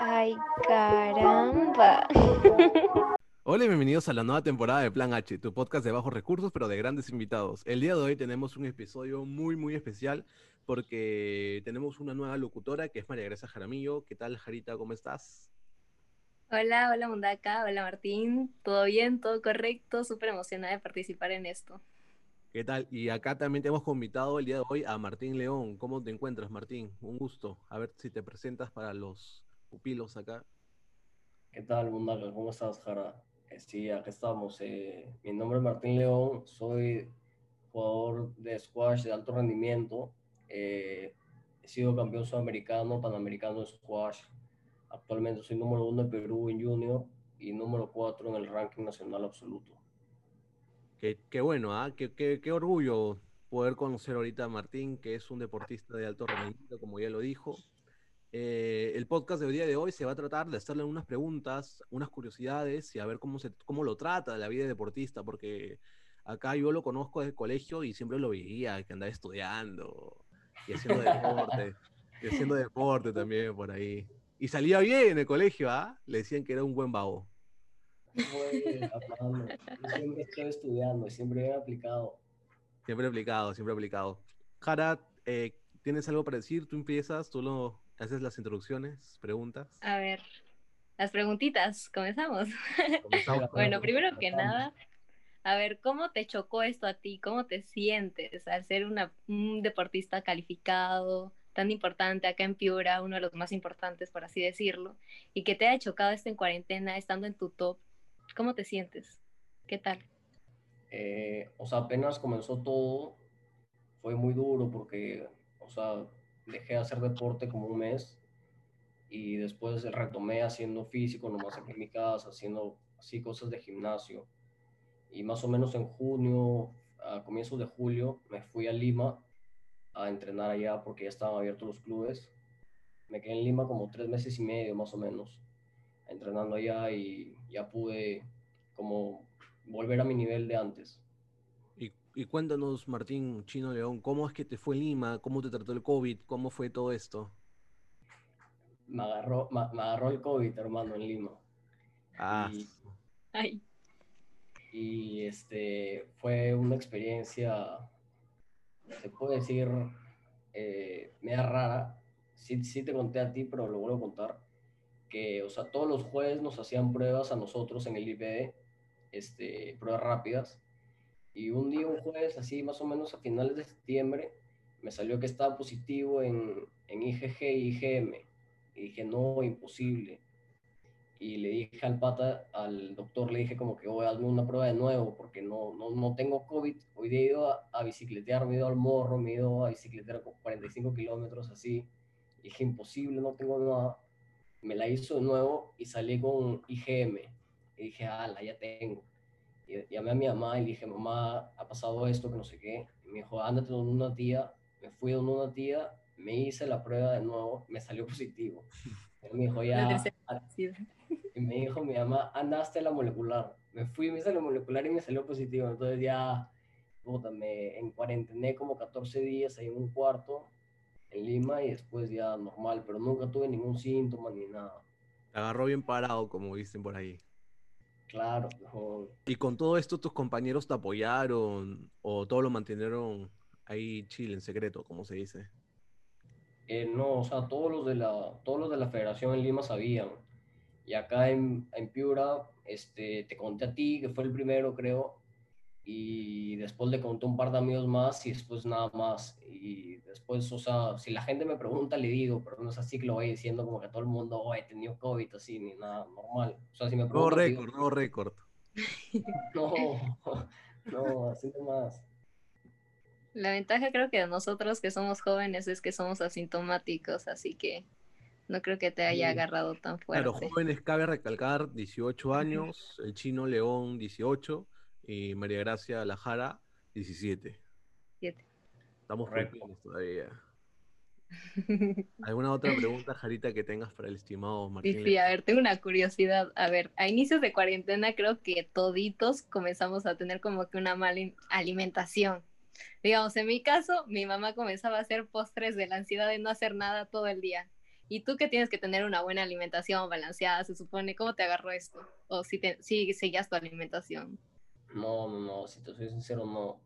Ay, caramba. Hola y bienvenidos a la nueva temporada de Plan H, tu podcast de bajos recursos pero de grandes invitados. El día de hoy tenemos un episodio muy muy especial porque tenemos una nueva locutora que es María Grecia Jaramillo. ¿Qué tal, Jarita? ¿Cómo estás? Hola, hola Mundaka, hola Martín. ¿Todo bien? ¿Todo correcto? Súper emocionada de participar en esto. ¿Qué tal? Y acá también te hemos invitado el día de hoy a Martín León. ¿Cómo te encuentras, Martín? Un gusto. A ver si te presentas para los pupilos acá. ¿Qué tal, Mundaka? ¿Cómo estás, Jara? Eh, sí, acá estamos. Eh, mi nombre es Martín León, soy jugador de squash de alto rendimiento. Eh, he sido campeón sudamericano, panamericano de squash. Actualmente soy número uno en Perú en junior y número cuatro en el ranking nacional absoluto. Qué, bueno, ¿ah? Qué, qué, orgullo poder conocer ahorita a Martín, que es un deportista de alto rendimiento, como ya lo dijo. Eh, el podcast del día de hoy se va a tratar de hacerle unas preguntas, unas curiosidades y a ver cómo, se, cómo lo trata la vida de deportista, porque acá yo lo conozco desde el colegio y siempre lo veía, que andaba estudiando y haciendo deporte, y haciendo deporte también por ahí. Y salía bien en el colegio, ¿ah? Le decían que era un buen vago siempre estoy estudiando, siempre he aplicado. Siempre aplicado, siempre aplicado. Jara, eh, ¿tienes algo para decir? Tú empiezas, tú lo haces las introducciones, preguntas. A ver, las preguntitas, comenzamos. bueno, primero que nada, a ver, ¿cómo te chocó esto a ti? ¿Cómo te sientes al ser una, un deportista calificado, tan importante acá en Piura, uno de los más importantes, por así decirlo, y que te haya chocado esto en cuarentena, estando en tu top? ¿Cómo te sientes? ¿Qué tal? Eh, o sea, apenas comenzó todo, fue muy duro porque, o sea, dejé de hacer deporte como un mes y después retomé haciendo físico, nomás aquí en mi casa, haciendo así cosas de gimnasio. Y más o menos en junio, a comienzos de julio, me fui a Lima a entrenar allá porque ya estaban abiertos los clubes. Me quedé en Lima como tres meses y medio más o menos entrenando allá y ya pude como volver a mi nivel de antes. Y, y, cuéntanos, Martín Chino León, ¿cómo es que te fue Lima? ¿Cómo te trató el COVID? ¿Cómo fue todo esto? Me agarró, me, agarró el COVID, hermano, en Lima. Ah. Y, Ay. y este, fue una experiencia, se puede decir, eh, media rara. Sí, sí te conté a ti, pero lo vuelvo a contar que, o sea, todos los jueves nos hacían pruebas a nosotros en el IPD, este, pruebas rápidas. Y un día, un jueves, así más o menos a finales de septiembre, me salió que estaba positivo en, en IgG y IgM. Y dije, no, imposible. Y le dije al pata, al doctor, le dije como que voy a darme una prueba de nuevo porque no, no, no tengo COVID. Hoy día he ido a, a, bicicletear, me he ido al morro, me he ido a bicicletear 45 kilómetros así. Y dije, imposible, no tengo nada me la hizo de nuevo y salí con IgM. Y dije, ala, ya tengo. Y llamé a mi mamá y le dije, mamá, ha pasado esto, que no sé qué. Y me dijo, ándate con una tía. Me fui con una tía, me hice la prueba de nuevo, me salió positivo. Y me dijo, ya. Y me dijo mi mamá, andaste a la molecular. Me fui, me hice la molecular y me salió positivo. Entonces ya, puta, me en cuarentena como 14 días ahí en un cuarto en Lima y después ya normal, pero nunca tuve ningún síntoma ni nada. agarró bien parado, como dicen por ahí. Claro. ¿Y con todo esto tus compañeros te apoyaron o todo lo mantuvieron ahí chile, en secreto, como se dice? Eh, no, o sea, todos los, de la, todos los de la federación en Lima sabían. Y acá en, en Piura, este, te conté a ti, que fue el primero, creo, y después le conté un par de amigos más y después nada más. Y después, o sea, si la gente me pregunta, le digo, pero no es así que lo voy diciendo como que todo el mundo, oh, he tenido COVID, así, ni nada, normal. O sea, si me preguntan... No récord, no récord. No, no, así más. La ventaja creo que de nosotros que somos jóvenes es que somos asintomáticos, así que no creo que te haya agarrado tan fuerte. Claro, jóvenes cabe recalcar, 18 años, el chino León 18 y María Gracia Lajara, 17. Estamos jóvenes todavía. ¿Alguna otra pregunta, Jarita, que tengas para el estimado Martín? Sí, sí, a ver, tengo una curiosidad. A ver, a inicios de cuarentena creo que toditos comenzamos a tener como que una mala alimentación. Digamos, en mi caso, mi mamá comenzaba a hacer postres de la ansiedad de no hacer nada todo el día. Y tú que tienes que tener una buena alimentación balanceada, se supone, ¿cómo te agarró esto? O si, te, si seguías tu alimentación. No, no, no, si te soy sincero, no.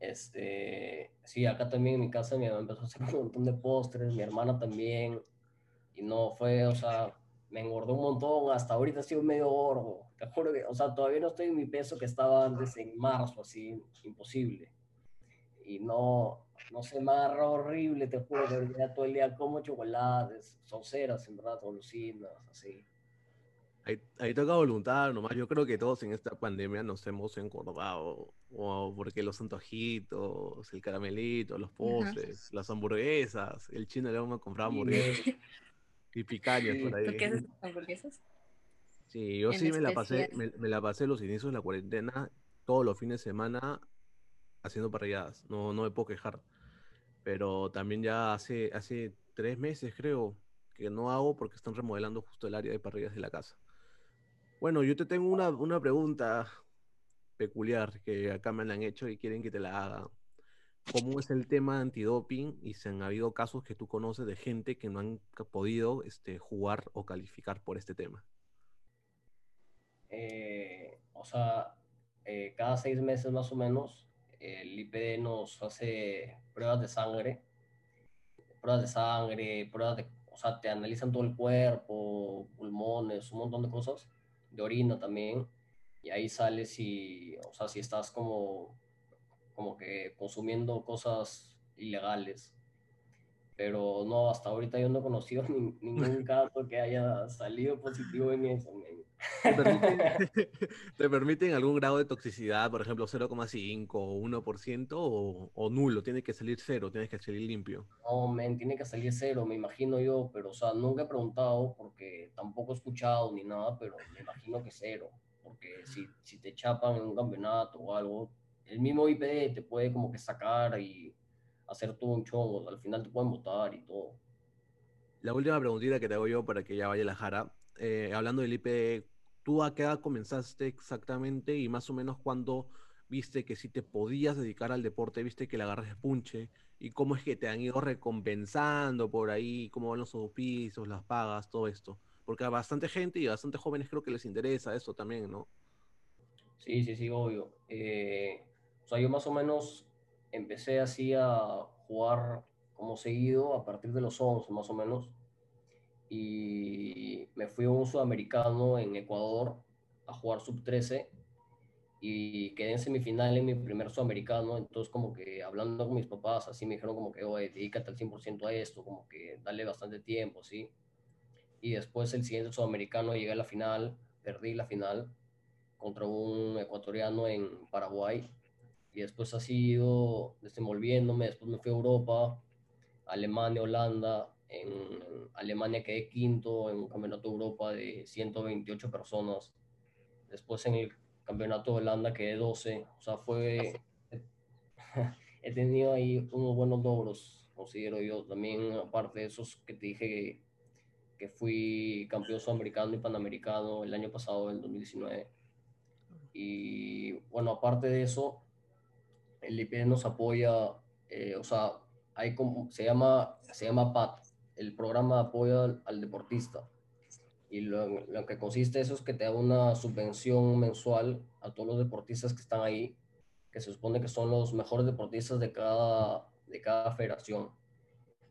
Este, sí, acá también en mi casa mi mamá empezó a hacer un montón de postres, mi hermana también, y no fue, o sea, me engordó un montón, hasta ahorita estoy medio gordo, te juro que, o sea, todavía no estoy en mi peso que estaba antes en marzo, así, imposible. Y no, no sé, me horrible, te juro que ya todo el día como chocolates, sonceras, en verdad, golosinas, así. Ahí, ahí, toca voluntad nomás. Yo creo que todos en esta pandemia nos hemos engordado. O porque los antojitos, el caramelito, los postres, las hamburguesas. El chino le vamos a comprar hamburguesas. y picañas por ahí. ¿Tú qué haces hamburguesas? Sí, yo sí me la, pasé, me, me, la pasé los inicios de la cuarentena, todos los fines de semana, haciendo parrilladas. No, no me puedo quejar. Pero también ya hace, hace tres meses, creo, que no hago porque están remodelando justo el área de parrillas de la casa. Bueno, yo te tengo una, una pregunta peculiar que acá me la han hecho y quieren que te la haga. ¿Cómo es el tema antidoping? Y si han habido casos que tú conoces de gente que no han podido este, jugar o calificar por este tema. Eh, o sea, eh, cada seis meses más o menos, el IPD nos hace pruebas de sangre, pruebas de sangre, pruebas de, o sea, te analizan todo el cuerpo, pulmones, un montón de cosas de orina también, y ahí sale si, o sea, si estás como, como que consumiendo cosas ilegales. Pero no, hasta ahorita yo no he conocido ningún caso que haya salido positivo en eso. ¿Te permiten, algún grado de toxicidad, por ejemplo 0,5 o 1% o, o, nulo? ¿Tiene que salir cero? ¿Tiene que salir limpio? No, men, tiene que salir cero, me imagino yo, pero o sea, nunca he preguntado porque tampoco he escuchado ni nada, pero me imagino que cero, porque si, si te chapan en un campeonato o algo, el mismo IPD te puede como que sacar y hacer todo un chongo, al final te pueden votar y todo. La última preguntita que te hago yo para que ya vaya la jara eh, hablando del IP, ¿tú a qué edad comenzaste exactamente y más o menos cuando viste que si te podías dedicar al deporte, viste que le agarras de punche y cómo es que te han ido recompensando por ahí, cómo van los auspicios, las pagas, todo esto? Porque a bastante gente y a bastante jóvenes creo que les interesa eso también, ¿no? Sí, sí, sí, obvio. Eh, o sea, yo más o menos empecé así a jugar como seguido a partir de los 11 más o menos y me fui a un sudamericano en Ecuador a jugar sub 13 y quedé en semifinal en mi primer sudamericano, entonces como que hablando con mis papás, así me dijeron como que, oye, dedícate al 100% a esto, como que dale bastante tiempo, ¿sí? Y después el siguiente sudamericano llegué a la final, perdí la final contra un ecuatoriano en Paraguay y después ha sido desenvolviéndome, después me fui a Europa, Alemania, Holanda, en Alemania quedé quinto en un campeonato de Europa de 128 personas. Después en el campeonato de Holanda quedé 12. O sea, fue... He tenido ahí unos buenos logros, considero yo. También, aparte de esos que te dije que, que fui campeón sudamericano y panamericano el año pasado, el 2019. Y bueno, aparte de eso, el IPD nos apoya, eh, o sea, hay como, se llama, se llama PAT, el programa de apoyo al, deportista. Y lo, lo, que consiste eso es que te da una subvención mensual a todos los deportistas que están ahí, que se supone que son los mejores deportistas de cada, de cada federación.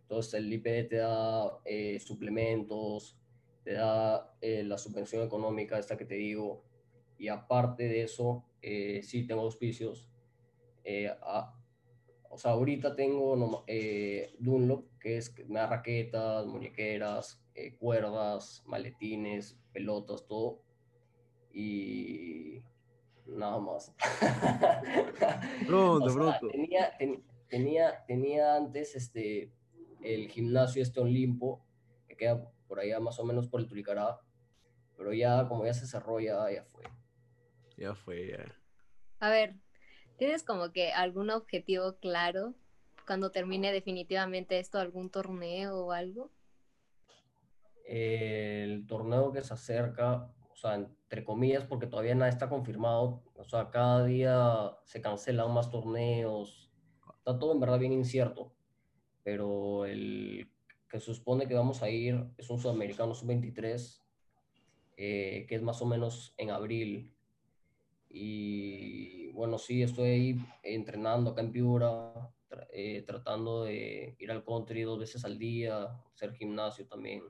Entonces el IPD te da eh, suplementos, te da eh, la subvención económica, esta que te digo, y aparte de eso, eh, sí tengo auspicios. Eh, o sea, ahorita tengo Dunlop, que es me da raquetas, muñequeras, eh, cuerdas, maletines, pelotas, todo. Y nada más. Pronto, pronto. Tenía, tenía, tenía antes este, el gimnasio este Olimpo, que queda por allá más o menos por el Turicará, pero ya como ya se cerró, ya, ya fue. Ya fue, ya. A ver, ¿Tienes como que algún objetivo claro cuando termine definitivamente esto, algún torneo o algo? El torneo que se acerca, o sea, entre comillas, porque todavía nada está confirmado, o sea, cada día se cancelan más torneos, está todo en verdad bien incierto, pero el, que se supone que vamos a ir es un sudamericano sub-23, eh, que es más o menos en abril. Y bueno, sí, estoy ahí entrenando acá en Piura, eh, tratando de ir al country dos veces al día, hacer gimnasio también.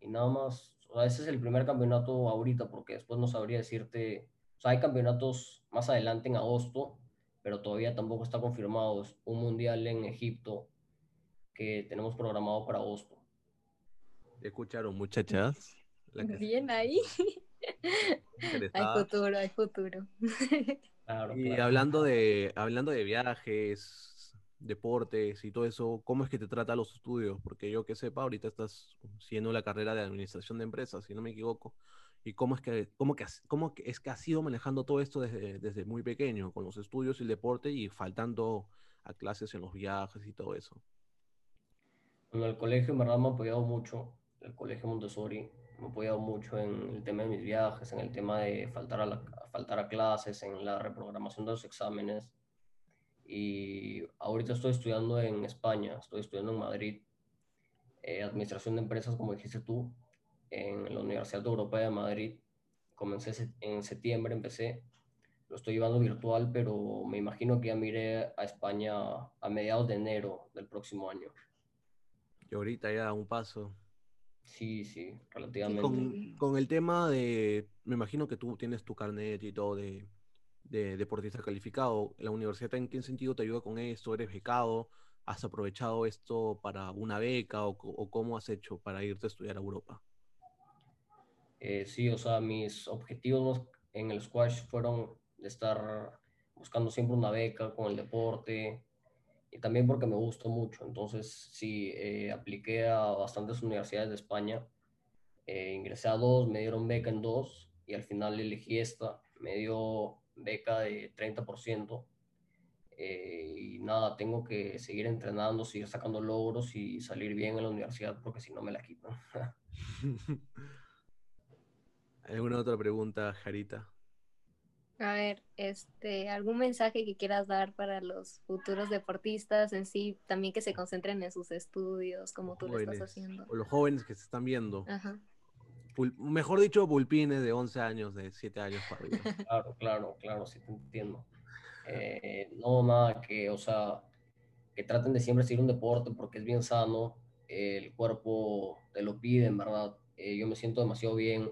Y nada más, o sea, ese es el primer campeonato ahorita, porque después no sabría decirte, o sea, hay campeonatos más adelante en agosto, pero todavía tampoco está confirmado. Es un mundial en Egipto que tenemos programado para agosto. ¿Escucharon, muchachas? Bien ahí. hay futuro, hay futuro. y hablando de hablando de viajes, deportes y todo eso, ¿cómo es que te trata los estudios? Porque yo que sepa, ahorita estás siendo la carrera de administración de empresas, si no me equivoco. ¿Y cómo es que, cómo que, cómo es que has ido manejando todo esto desde, desde muy pequeño, con los estudios y el deporte y faltando a clases en los viajes y todo eso? En el colegio, en verdad, me ha apoyado mucho. El colegio Montessori me ha apoyado mucho en el tema de mis viajes, en el tema de faltar a, faltar a clases, en la reprogramación de los exámenes. Y ahorita estoy estudiando en España, estoy estudiando en Madrid, eh, Administración de Empresas, como dijiste tú, en la Universidad Europea de Madrid. Comencé en septiembre, empecé. Lo estoy llevando virtual, pero me imagino que ya miré a España a mediados de enero del próximo año. Y ahorita ya un paso. Sí, sí, relativamente. Con, el tema de, me imagino que tú tienes tu carnet y todo de, de deportista calificado. ¿La universidad en qué sentido te ayuda con esto? ¿Eres becado? ¿Has aprovechado esto para una beca o, o cómo has hecho para irte a estudiar a Europa? Eh, sí, o sea, mis objetivos en el squash fueron estar buscando siempre una beca con el deporte y también porque me gustó mucho. Entonces, sí, eh, apliqué a bastantes universidades de España. Eh, ingresé a dos, me dieron beca en dos y al final elegí esta. Me dio beca de 30%. y nada, tengo que seguir entrenando, seguir sacando logros y salir bien en la universidad porque si no me la quitan. ¿Alguna otra pregunta, Jarita? A ver, este, algún mensaje que quieras dar para los futuros deportistas en sí, también que se concentren en sus estudios, como tú lo estás haciendo. O los jóvenes que se están viendo. Ajá. Mejor dicho, pulpines de 11 años, de 7 años para arriba. Claro, claro, claro, sí te entiendo. Eh, no, nada, que, o sea, que traten de siempre seguir un deporte porque es bien sano, el cuerpo te lo pide, en verdad. Eh, yo me siento demasiado bien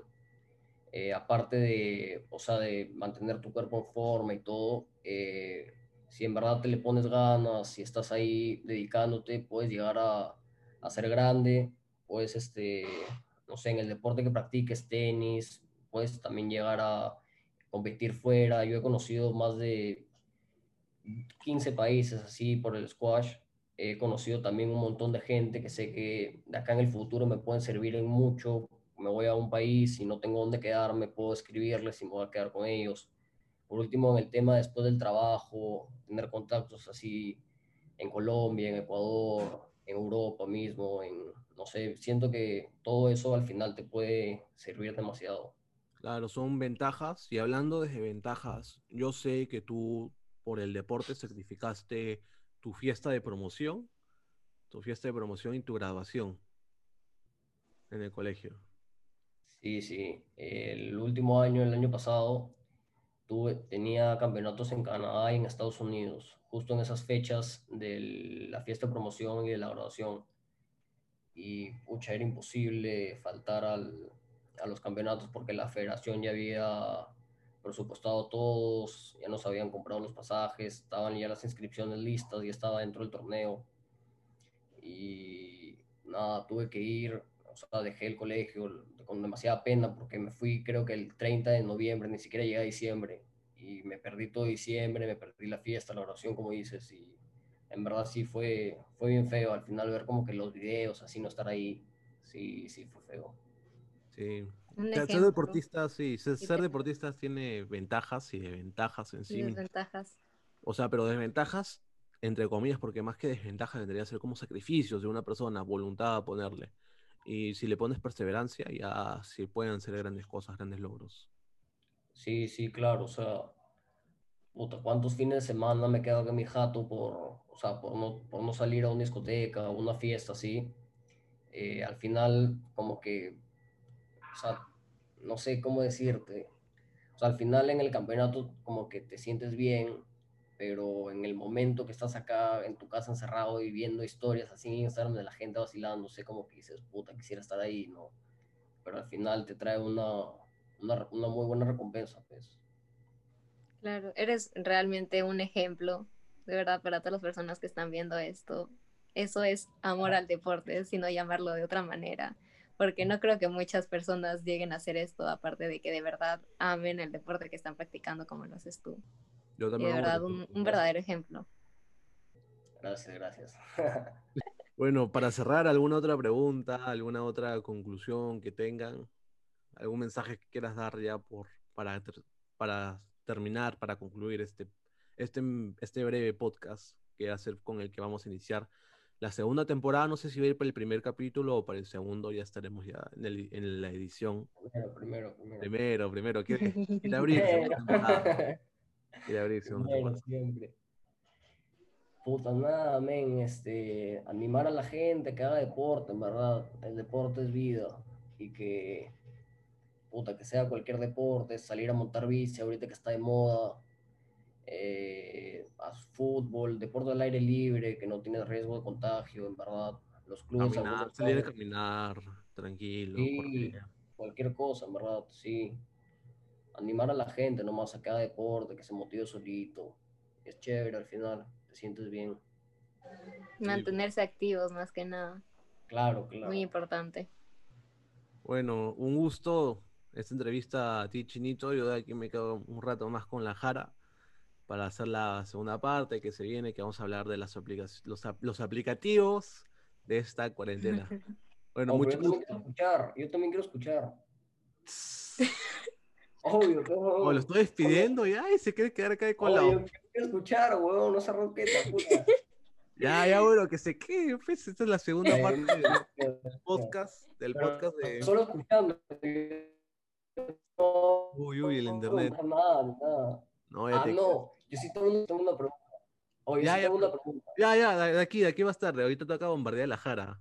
eh, aparte de, o sea, de mantener tu cuerpo en forma y todo, eh, si en verdad te le pones ganas, si estás ahí dedicándote, puedes llegar a, a ser grande, puedes, este, no sé, en el deporte que practiques, tenis, puedes también llegar a competir fuera. Yo he conocido más de 15 países así por el squash. He conocido también un montón de gente que sé que de acá en el futuro me pueden servir en mucho me voy a un país y no tengo dónde quedarme, puedo escribirles y me voy a quedar con ellos. Por último, en el tema después del trabajo, tener contactos así en Colombia, en Ecuador, en Europa mismo, en, no sé, siento que todo eso al final te puede servir demasiado. Claro, son ventajas. Y hablando de ventajas, yo sé que tú por el deporte certificaste tu fiesta de promoción, tu fiesta de promoción y tu graduación en el colegio. Sí, sí. El último año, el año pasado, tuve, tenía campeonatos en Canadá y en Estados Unidos, justo en esas fechas de la fiesta de promoción y de la graduación. Y, pucha, era imposible faltar al, a los campeonatos porque la federación ya había presupuestado todos, ya nos habían comprado los pasajes, estaban ya las inscripciones listas, y estaba dentro del torneo. Y nada, tuve que ir, o sea, dejé el colegio, con demasiada pena porque me fui creo que el 30 de noviembre, ni siquiera llegué a diciembre y me perdí todo diciembre, me perdí la fiesta, la oración como dices y en verdad sí fue, fue bien feo al final ver como que los videos, así no estar ahí, sí, sí fue feo. Sí. Ser deportista, sí, ser, deportista tiene ventajas y desventajas en sí. Desventajas. O sea, pero desventajas entre comillas, porque más que desventajas vendría a ser como sacrificios de una persona, voluntad a ponerle. Y si le pones perseverancia, ya sí pueden ser grandes cosas, grandes logros. Sí, sí, claro. O sea, puta, ¿cuántos fines de semana me quedo en mi jato por, o sea, por no, por no salir a una discoteca, a una fiesta así? eh, al final como que, o sea, no sé cómo decirte, o sea, al final en el campeonato como que te sientes bien, pero en el momento que estás acá en tu casa encerrado y viendo historias así en Instagram de la gente vacilando, sé, como que dices, puta, quisiera estar ahí, ¿no? Pero al final te trae una, una, una muy buena recompensa, pues. Claro, eres realmente un ejemplo, de verdad, para todas las personas que están viendo esto. Eso es amor al deporte, sino llamarlo de otra manera, porque no creo que muchas personas lleguen a hacer esto, aparte de que de verdad amen el deporte que están practicando como lo haces tú de verdad, un, verdadero ejemplo. Gracias, gracias. bueno, para cerrar, ¿alguna otra pregunta, alguna otra conclusión que tengan? ¿Algún mensaje que quieras dar ya por, para, para terminar, para concluir este, este, este breve podcast que va a ser con el que vamos a iniciar la segunda temporada? No sé si va a ir para el primer capítulo o para el segundo, ya estaremos ya en, el, en la edición. Primero, primero, primero. Primero, primero. ¿Quiere, quiere abrir? siempre. Puta, nada, men, este, animar a la gente que haga deporte, en verdad. El deporte es vida. Y que, puta, que sea cualquier deporte, salir a montar bici ahorita que está de moda, eh, fútbol, deporte al aire libre, que no tiene riesgo de contagio, en verdad. Los clubes. salir a caminar, tranquilo. cualquier cosa, en verdad, sí animar a la gente nomás a cada deporte, que se motive solito. Es chévere al final, te sientes bien. Mantenerse activos más que nada. Claro, claro. Muy importante. Bueno, un gusto esta entrevista a ti, Chinito. Yo de aquí me quedo un rato más con la Jara para hacer la segunda parte que se viene, que vamos a hablar de las aplicaciones, los, aplicativos de esta cuarentena. Bueno, mucho yo también quiero escuchar, yo también quiero escuchar. Obvio, O lo estoy despidiendo ya y se quiere quedar acá con la. Quiero escuchar, weón, no se ronqueta, puta. Ya, ya, bueno, que se quede. Pues esta es la segunda parte del podcast. Del podcast de. Solo escuchando. Uy, uy, el internet. No, nada, nada. No, ah, no. Yo sí tengo una pregunta. Oye, ya, sí ya, tengo una pregunta. Ya, ya, de aquí, de aquí más tarde. Ahorita te de bombardear la jara.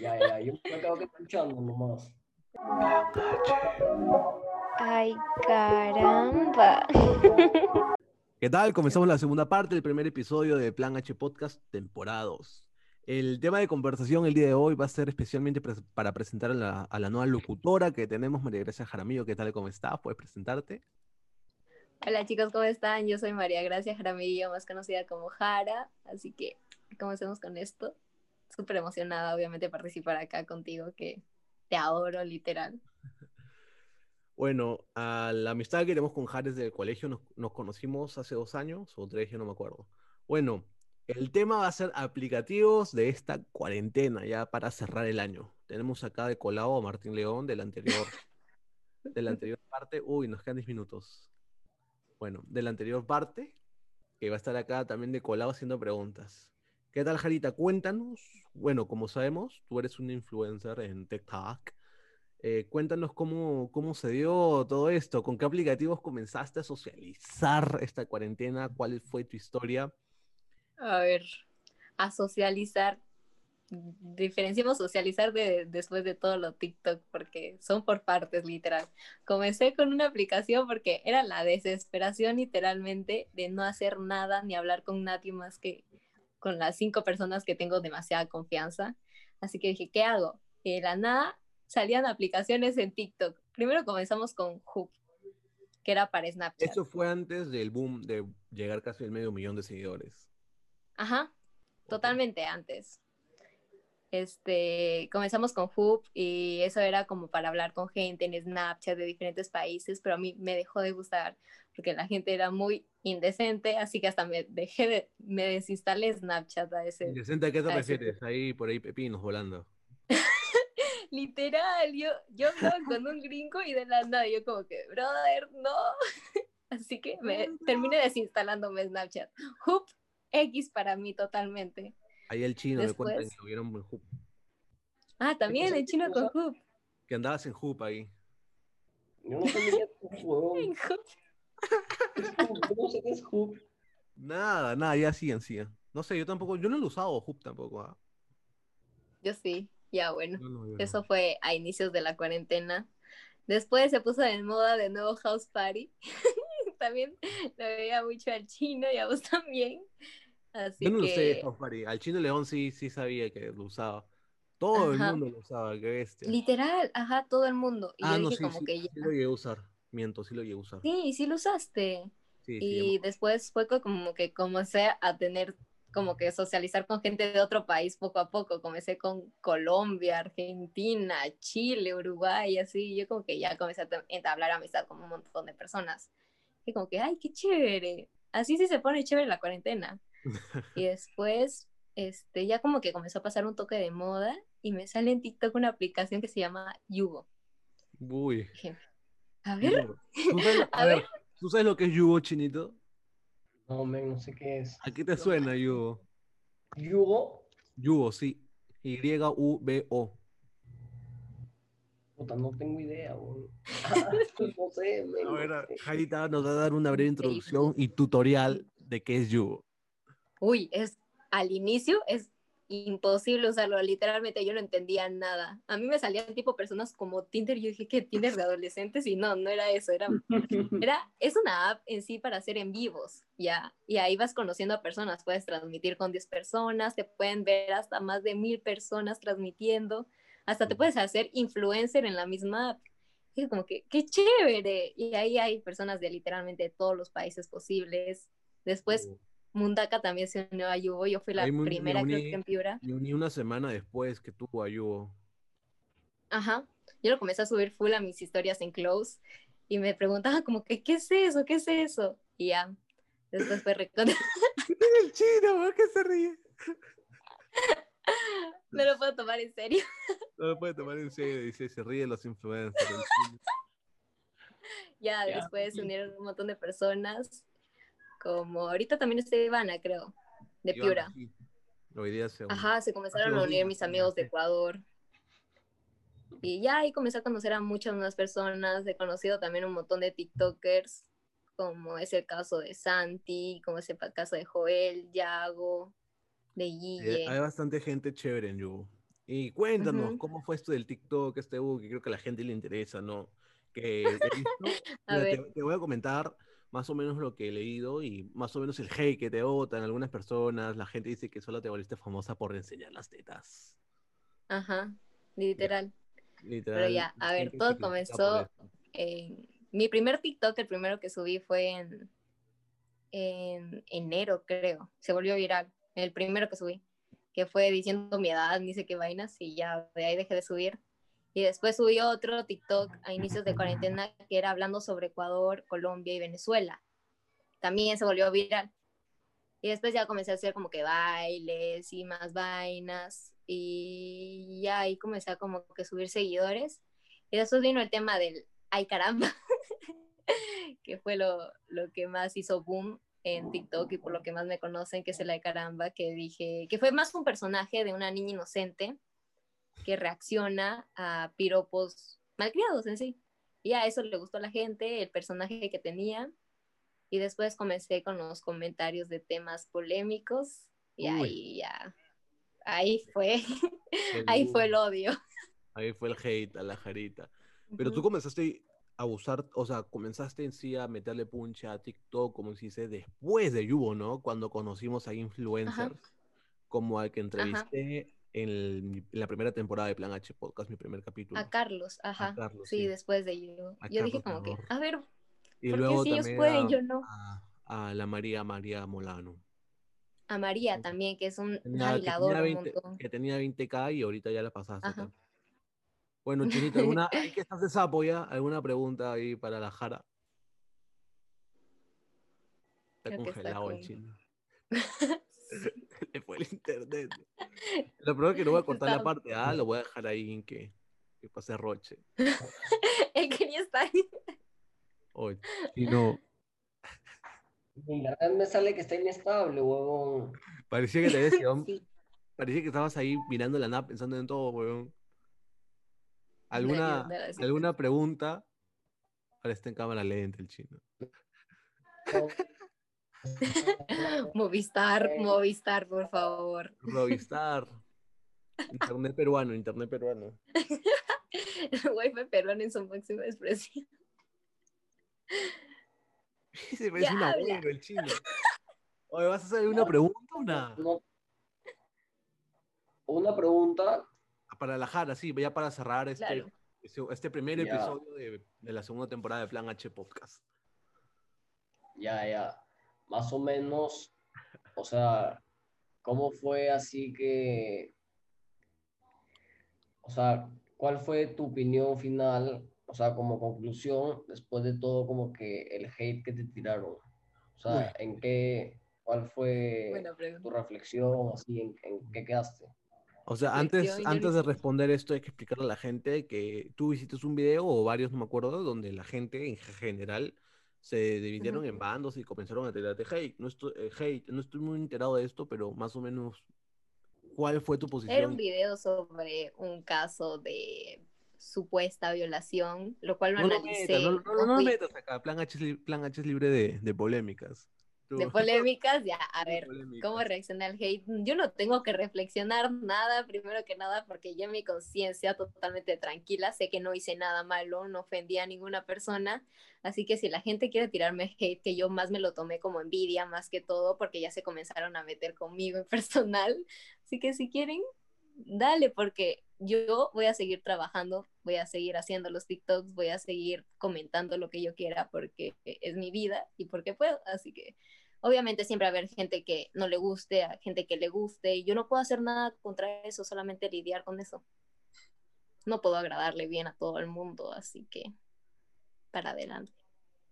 Ya, ya, yo me acabo de escuchando nomás. Ay, caramba. ¿Qué tal? Comenzamos la segunda parte del primer episodio de Plan H Podcast, temporada 2. El tema de conversación el día de hoy va a ser especialmente para presentar a la, nueva locutora que tenemos, María Gracia Jaramillo. ¿Qué tal? ¿Cómo estás? ¿Puedes presentarte? Hola chicos, ¿cómo están? Yo soy María Gracia Jaramillo, más conocida como Jara. Así que comencemos con esto. Súper emocionada, obviamente, participar acá contigo, que te adoro, literal. Bueno, a la amistad que tenemos con Jares del colegio nos, conocimos hace dos años o tres, yo no me acuerdo. Bueno, el tema va a ser aplicativos de esta cuarentena, ya para cerrar el año. Tenemos acá de colado a Martín León del anterior, de la anterior parte. Uy, nos quedan 10 minutos. Bueno, de la anterior parte, que va a estar acá también de colado haciendo preguntas. ¿Qué tal, Jarita? Cuéntanos. Bueno, como sabemos, tú eres un influencer en TikTok eh, cuéntanos cómo, cómo se dio todo esto, con qué aplicativos comenzaste a socializar esta cuarentena, cuál fue tu historia. A ver, a socializar. Diferenciamos socializar de, después de todo lo TikTok, porque son por partes, literal. Comencé con una aplicación porque era la desesperación, literalmente, de no hacer nada ni hablar con nadie más que con las cinco personas que tengo demasiada confianza. Así que dije, ¿qué hago? Y la nada salían aplicaciones en TikTok. Primero comenzamos con Hoop, que era para Snapchat. Eso fue antes del boom de llegar casi al medio millón de seguidores. Ajá, totalmente antes. Este, comenzamos con Hoop y eso era como para hablar con gente en Snapchat de diferentes países, pero a mí me dejó de gustar porque la gente era muy indecente, así que hasta me dejé de, me desinstalé Snapchat a ese. ¿Indecente a qué te refieres? Ahí por ahí pepinos volando. Literal, yo, yo andaba con un gringo y de la nada yo como que, brother, no. Así que me terminé desinstalándome Snapchat. Hoop X para mí totalmente. Ahí el chino me cuenta que lo vieron en Hoop. Ah, también el chino con Hoop. Que andabas en Hoop ahí. Yo no sabía Hoop. En Hoop. no sé qué es Hoop. Nada, nada, ya siguen, siguen. No sé, yo tampoco, yo no lo he usado Hoop tampoco. ¿ah? Yo sí Ya, bueno, eso fue a inicios de la cuarentena. Después se puso de moda de nuevo House Party. también lo veía mucho al chino y a vos también. Así Yo no que... lo sé, Party. Al chino León sí, sí sabía que lo usaba. Todo el mundo lo usaba, qué bestia. Literal, ajá, todo el mundo. Y ah, yo no, dije sí, como sí, que ya. sí lo llegué a usar. Miento, sí lo llegué a usar. Sí, sí lo usaste. Sí, y después fue co- como que comencé a tener, como que socializar con gente de otro país poco a poco. Comencé con Colombia, Argentina, Chile, Uruguay, así. Yo como que ya comencé a entablar amistad con un montón de personas. Y como que, ay, qué chévere. Así sí se pone chévere la cuarentena. Y después, este, ya como que comenzó a pasar un toque de moda y me sale en TikTok una aplicación que se llama Yugo. Uy. Dije, a ver. ¿Tú sabes, lo- A a ver, ver. ¿tú sabes lo que es Yugo, chinito? No, men, no sé qué es. ¿A qué te suena Yugo? Yugo, Yugo, sí. Y-U-B-O. puta, no tengo idea, weón. no sé, men. A ver, nos va a dar una breve introducción y tutorial de qué es Yugo. Uy, es al inicio es imposible usarlo, literalmente yo no entendía nada. A mí me salían tipo personas como Tinder, yo dije que Tinder de adolescentes y no, no era eso, era, era es una app en sí para hacer en vivos, ya, y ahí vas conociendo a personas, puedes transmitir con 10 personas, te pueden ver hasta más de mil personas transmitiendo, hasta te puedes hacer influencer en la misma app. Y como que, qué chévere. Y ahí hay personas de literalmente todos los países posibles. Después, Mundaka también se unió a Yugo. Yo fui la me primera, creo que en Piura. Me uní una semana después que tuvo a Yugo. Ajá. Yo lo comencé a subir full a mis historias en Close. Y me preguntaban como que, ¿qué es eso? ¿Qué es eso? Y ya. Después fue recontra... el chino, ¿por qué se ríe? no lo puedo tomar en serio. No lo puede tomar en serio, dice, se ríen los influencers. ya, después se unieron un montón de personas. Como ahorita también está Ivana, creo. De Iván, Piura. sí. Hoy día se Ajá, se comenzaron a unir mis amigos de. Ecuador. Y ya ahí comencé a conocer a muchas más personas. He conocido también un montón de TikTokers, como es el caso de Santi, como es el caso de Joel, Yago, de Eh, Guille. Hay bastante gente chévere en Yugo. Y cuéntanos, Ujú. ¿cómo fue esto del TikTok, este bug que creo que a la gente le interesa, ¿no? Que he visto- A Mira, te, te voy a comentar más o menos lo que he leído y más o menos el hate que te botan algunas personas. La gente dice que solo te volviste famosa por enseñar las tetas. Ajá, literal. Literal. ya, a ver, todo comenzó en- mi primer TikTok, el primero que subí fue en, en enero, creo. Se volvió viral. El primero que subí, que fue diciendo mi edad, ni sé qué vainas, y ya de ahí dejé de subir. Y después subí otro TikTok a inicios de cuarentena que era hablando sobre Ecuador, Colombia y Venezuela. También se volvió viral. Y después ya comencé a hacer como que bailes y más vainas. Y ya ahí comencé a como que subir seguidores. Y después vino el tema del ay caramba, que fue lo, lo que más hizo boom en TikTok y por lo que más me conocen, que es el ay caramba, que dije, que fue más un personaje de una niña inocente que reacciona a piropos malcriados en sí. Y a eso le gustó a la gente, el personaje que tenía. Y después comencé con los comentarios de temas polémicos y Uy. ahí ya, ahí fue, El ahí fue el odio. Ahí fue el hate a la jarita. Pero tú Ujú. comenzaste a usar, o sea, comenzaste en sí a meterle puncha a TikTok, como se dice, después de Yubo, ¿no? Cuando conocimos a influencers, como al que entrevisté en, el- en la primera temporada de Plan H Podcast, mi primer capítulo. A Carlos, ajá. Carlos, sí, sí. después de yo. A Yo dije como que, a ver, y ¿por luego si ellos también pueden, a, yo no? a- a la María María Molano. A María también, que es un Tenía- que, bailador tenía un 20, montón. que tenía 20k y ahorita ya la pasaste. Ajá. Bueno, Chinito, ¿alguna, estás de sapo ya? ¿Alguna pregunta ahí para la Jara? Está Creo congelado el chino. Le fue el internet. Lo peor es que no voy a cortar la parte A, lo voy a dejar ahí en que, que pase Roche. Él quería estar. Oh, chino, En verdad me sale que está inestable, huevón. parecía que te habías quedado- Sí. parecía que estabas ahí mirando la nada pensando en todo. Me ¿Alguna. ¿Alguna pregunta? Ahora está en cámara lenta el chino. Movistar, Movistar, por favor. Rovistar. Internet peruano, internet peruano. el wifi peruano en su máxima expresión. Se parece un abuelo el chino. Oye, ¿vas a hacer una pregunta o una? Una pregunta. Para la Jara, sí, ya para cerrar este, este primer episodio de, de, la segunda temporada de Plan H Podcast. Ya, ya. Más o menos, o sea, ¿cómo fue así que, o sea, cuál fue tu opinión final, o sea, como conclusión, después de todo como que el hate que te tiraron? O sea, ¿en qué, cuál fue tu reflexión, así, en, en qué quedaste? O sea, antes, antes de responder esto hay que explicarle a la gente que tú hiciste un video o varios, no me acuerdo, donde la gente en general se dividieron en bandos y comenzaron a tirarte hate. No estoy, eh, hate. no estoy muy enterado de esto, pero más o menos, ¿cuál fue tu posición? Era un video sobre un caso de supuesta violación, lo cual lo no analicé. no, no, no, metas acá, Plan H, Plan H es libre de, de polémicas de polémicas, ya, a ver, ¿cómo reacciona al hate? Yo no tengo que reflexionar nada, primero que nada, porque yo mi conciencia totalmente tranquila, sé que no hice nada malo, no ofendí a ninguna persona, así que si la gente quiere tirarme hate, que yo más me lo tomé como envidia, más que todo, porque ya se comenzaron a meter conmigo en personal, así que si quieren, dale, porque yo voy a seguir trabajando, voy a seguir haciendo los TikToks, voy a seguir comentando lo que yo quiera porque es mi vida y porque puedo, así que obviamente siempre va a haber gente que no le guste, gente que le guste, y yo no puedo hacer nada contra eso, solamente lidiar con eso. No puedo agradarle bien a todo el mundo, así que para adelante.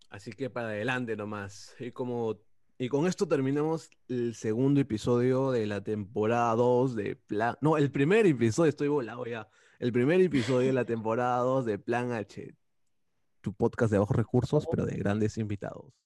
Así que para adelante nomás. Y como y con esto terminamos el segundo episodio de la temporada 2 de Plan. No, el primer episodio, estoy volado ya. El primer episodio de la temporada 2 de Plan H. Tu podcast de bajos recursos, pero de grandes invitados.